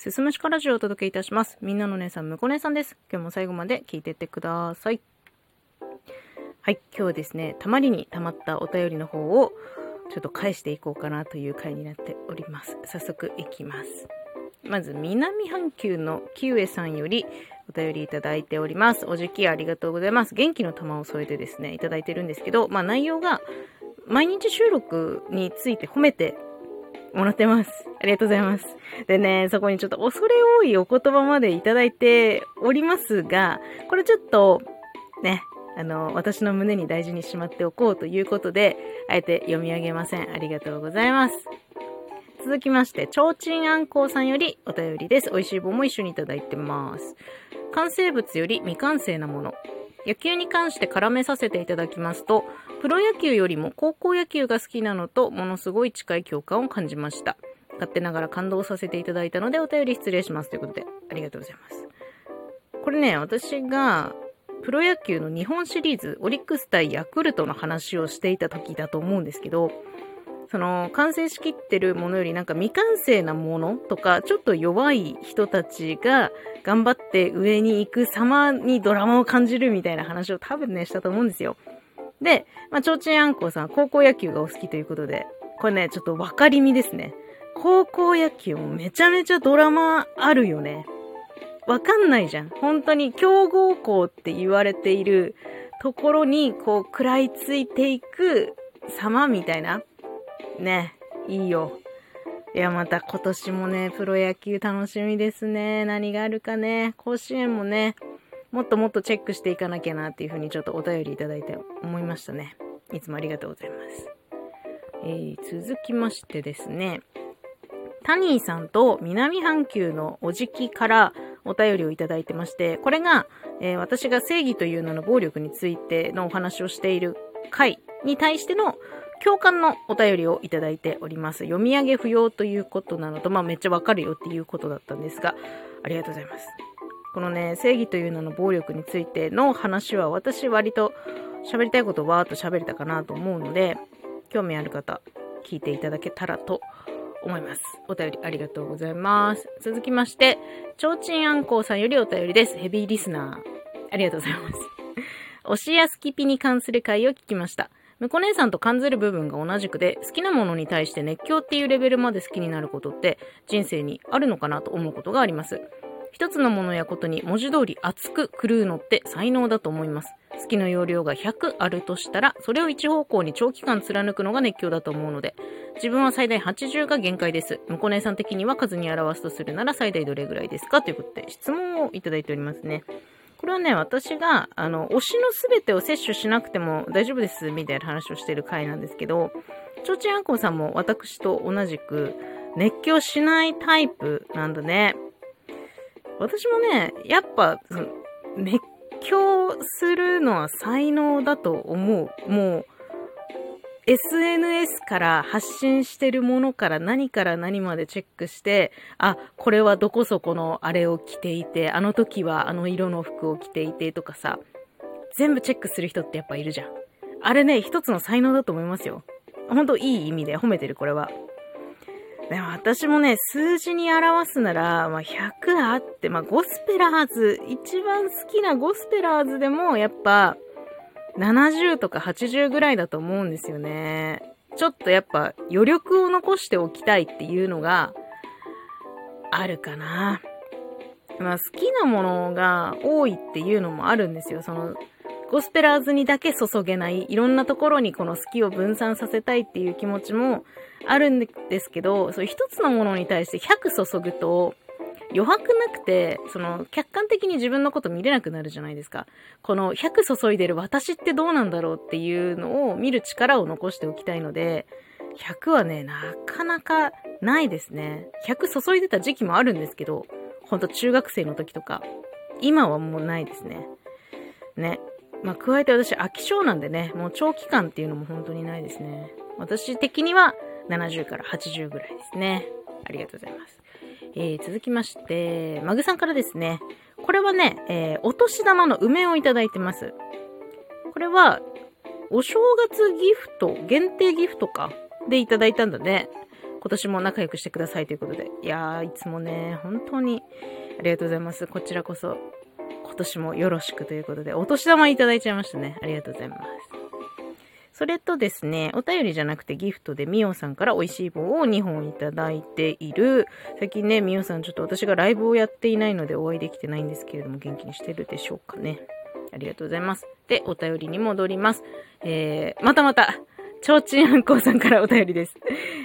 すすむしかラジオをお届けいたします。みんなの姉さん、むこ姉さんです。今日も最後まで聞いてってください。はい、今日はですね、たまりにたまったお便りの方をちょっと返していこうかなという回になっております。早速いきます。まず、南半球のキウエさんよりお便りいただいております。おじきありがとうございます。元気の玉を添えてですね、いただいてるんですけど、まあ内容が毎日収録について褒めてもらってます。ありがとうございます。でね、そこにちょっと恐れ多いお言葉までいただいておりますが、これちょっと、ね、あの、私の胸に大事にしまっておこうということで、あえて読み上げません。ありがとうございます。続きまして、ちょうちんあんこうさんよりお便りです。美味しい棒も一緒にいただいてます。完成物より未完成なもの。野球に関して絡めさせていただきますと、プロ野球よりも高校野球が好きなのと、ものすごい近い共感を感じました。勝手ながら感動させていただいたので、お便り失礼します。ということで、ありがとうございます。これね、私が、プロ野球の日本シリーズ、オリックス対ヤクルトの話をしていた時だと思うんですけど、その、完成しきってるものよりなんか未完成なものとか、ちょっと弱い人たちが頑張って上に行く様にドラマを感じるみたいな話を多分ね、したと思うんですよ。で、まあ、ちょうちんあんこうさん、高校野球がお好きということで、これね、ちょっと分かりみですね。高校野球もめちゃめちゃドラマあるよね。わかんないじゃん。本当に強豪校って言われているところに、こう、食らいついていく様みたいな。ね、いいよ。いや、また今年もね、プロ野球楽しみですね。何があるかね。甲子園もね、もっともっとチェックしていかなきゃなっていうふうにちょっとお便りいただいて思いましたね。いつもありがとうございます。えー、続きましてですね、タニーさんと南半球のおじきからお便りをいただいてまして、これが、えー、私が正義という名の暴力についてのお話をしている回に対しての共感のお便りをいただいております。読み上げ不要ということなのと、まあめっちゃわかるよっていうことだったんですが、ありがとうございます。このね、正義という名の暴力についての話は私割と喋りたいことをわーっと喋れたかなと思うので、興味ある方、聞いていただけたらと思います。お便りありがとうございます。続きまして、ちょうちんあんこうさんよりお便りです。ヘビーリスナー。ありがとうございます。推しやスキピに関する回を聞きました。むこ姉さんと感じる部分が同じくで、好きなものに対して熱狂っていうレベルまで好きになることって人生にあるのかなと思うことがあります。一つのものやことに文字通り熱く狂うのって才能だと思います。好きの容量が100あるとしたら、それを一方向に長期間貫くのが熱狂だと思うので、自分は最大80が限界です。むこ姉さん的には数に表すとするなら最大どれぐらいですか？ということで質問をいただいておりますね。これはね、私が、あの、推しのすべてを摂取しなくても大丈夫です、みたいな話をしている回なんですけど、ちょうちんあんこさんも私と同じく、熱狂しないタイプなんだね。私もね、やっぱ、熱狂するのは才能だと思う。もう、SNS から発信してるものから何から何までチェックして、あ、これはどこそこのあれを着ていて、あの時はあの色の服を着ていてとかさ、全部チェックする人ってやっぱいるじゃん。あれね、一つの才能だと思いますよ。ほんといい意味で褒めてる、これは。でも私もね、数字に表すなら、まあ、100あって、まあ、ゴスペラーズ、一番好きなゴスペラーズでも、やっぱ、70とか80ぐらいだと思うんですよね。ちょっとやっぱ余力を残しておきたいっていうのがあるかな。まあ好きなものが多いっていうのもあるんですよ。そのゴスペラーズにだけ注げない、いろんなところにこの好きを分散させたいっていう気持ちもあるんですけど、そう一つのものに対して100注ぐと、余白なくて、その、客観的に自分のこと見れなくなるじゃないですか。この100注いでる私ってどうなんだろうっていうのを見る力を残しておきたいので、100はね、なかなかないですね。100注いでた時期もあるんですけど、ほんと中学生の時とか、今はもうないですね。ね。まあ、加えて私、飽き性なんでね、もう長期間っていうのも本当にないですね。私的には70から80ぐらいですね。ありがとうございます。えー、続きまして、マグさんからですね。これはね、えー、お年玉の梅をいただいてます。これは、お正月ギフト、限定ギフトか、でいただいたんだね。今年も仲良くしてくださいということで。いやー、いつもね、本当にありがとうございます。こちらこそ、今年もよろしくということで、お年玉いただいちゃいましたね。ありがとうございます。それとですね、お便りじゃなくてギフトでみおさんから美味しい棒を2本いただいている。最近ね、みおさんちょっと私がライブをやっていないのでお会いできてないんですけれども、元気にしてるでしょうかね。ありがとうございます。で、お便りに戻ります。えー、またまた、ちょうちんあんこうさんからお便りです。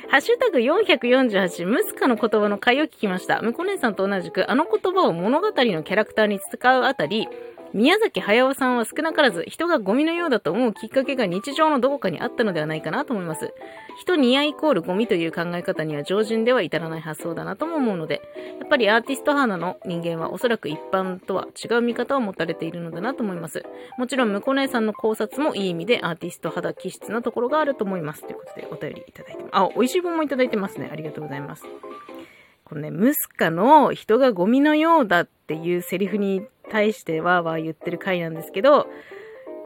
ハッシュタグ448、ムスカの言葉の回を聞きました。むこ姉さんと同じく、あの言葉を物語のキャラクターに使うあたり、宮崎駿さんは少なからず人がゴミのようだと思うきっかけが日常のどこかにあったのではないかなと思います。人似合いイコールゴミという考え方には常人では至らない発想だなとも思うので、やっぱりアーティスト派の人間はおそらく一般とは違う見方を持たれているのだなと思います。もちろん、向こう姉さんの考察もいい意味でアーティスト肌気質なところがあると思います。ということでお便りいただいてます。あ、美味しい本もいただいてますね。ありがとうございます。このね、ムスカの人がゴミのようだっていうセリフに対してわーわー言ってる回なんですけど、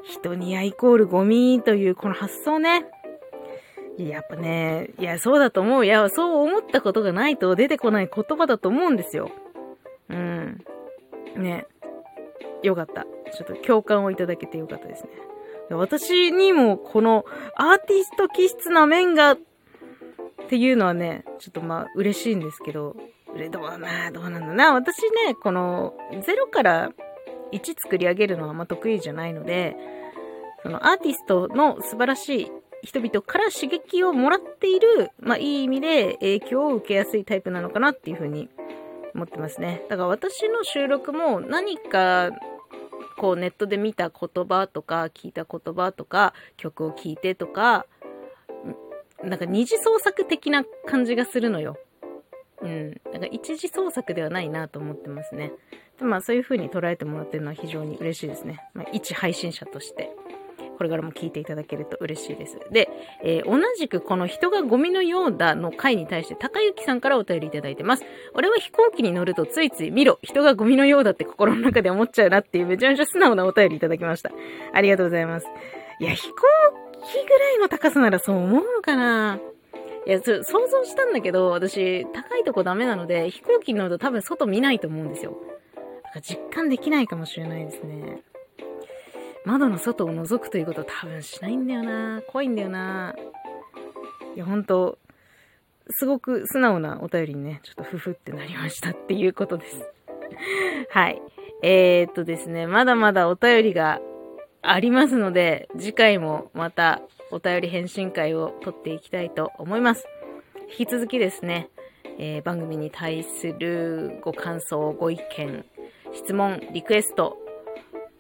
人にやイコールゴミというこの発想ね。やっぱね、いや、そうだと思う。いや、そう思ったことがないと出てこない言葉だと思うんですよ。うん。ね。よかった。ちょっと共感をいただけてよかったですね。私にもこのアーティスト気質な面がっていうのはね、ちょっとまあ嬉しいんですけど、どうな、どうなんだな。私ね、この0から1作り上げるのはあんま得意じゃないので、そのアーティストの素晴らしい人々から刺激をもらっている、まあいい意味で影響を受けやすいタイプなのかなっていうふうに思ってますね。だから私の収録も何かこうネットで見た言葉とか聞いた言葉とか曲を聴いてとか、なんか二次創作的な感じがするのよ。うん。なんか一次創作ではないなと思ってますね。でまあそういう風に捉えてもらってるのは非常に嬉しいですね。まあ、一配信者として。これからも聞いていただけると嬉しいです。で、えー、同じくこの人がゴミのようだの回に対して高幸さんからお便りいただいてます。俺は飛行機に乗るとついつい見ろ、人がゴミのようだって心の中で思っちゃうなっていうめちゃめちゃ素直なお便りいただきました。ありがとうございます。いや、飛行機ぐらいの高さならそう思うのかないや、そ想像したんだけど、私、高いとこダメなので、飛行機に乗ると多分外見ないと思うんですよ。だから実感できないかもしれないですね。窓の外を覗くということは多分しないんだよな怖いんだよないや、ほんと、すごく素直なお便りにね、ちょっとふふってなりましたっていうことです。はい。えー、っとですね、まだまだお便りがありますので、次回もまたお便り返信会を取っていきたいと思います。引き続きですね、えー、番組に対するご感想、ご意見、質問、リクエスト、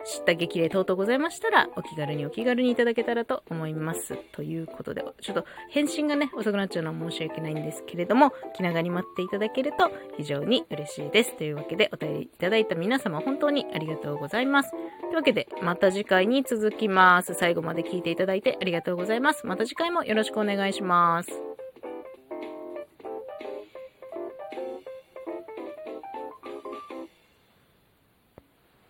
知った激励等々ございましたら、お気軽にお気軽にいただけたらと思います。ということで、ちょっと返信がね、遅くなっちゃうのは申し訳ないんですけれども、気長に待っていただけると非常に嬉しいです。というわけで、お便りいただいた皆様本当にありがとうございます。というわけで、また次回に続きます。最後まで聞いていただいてありがとうございます。また次回もよろしくお願いします。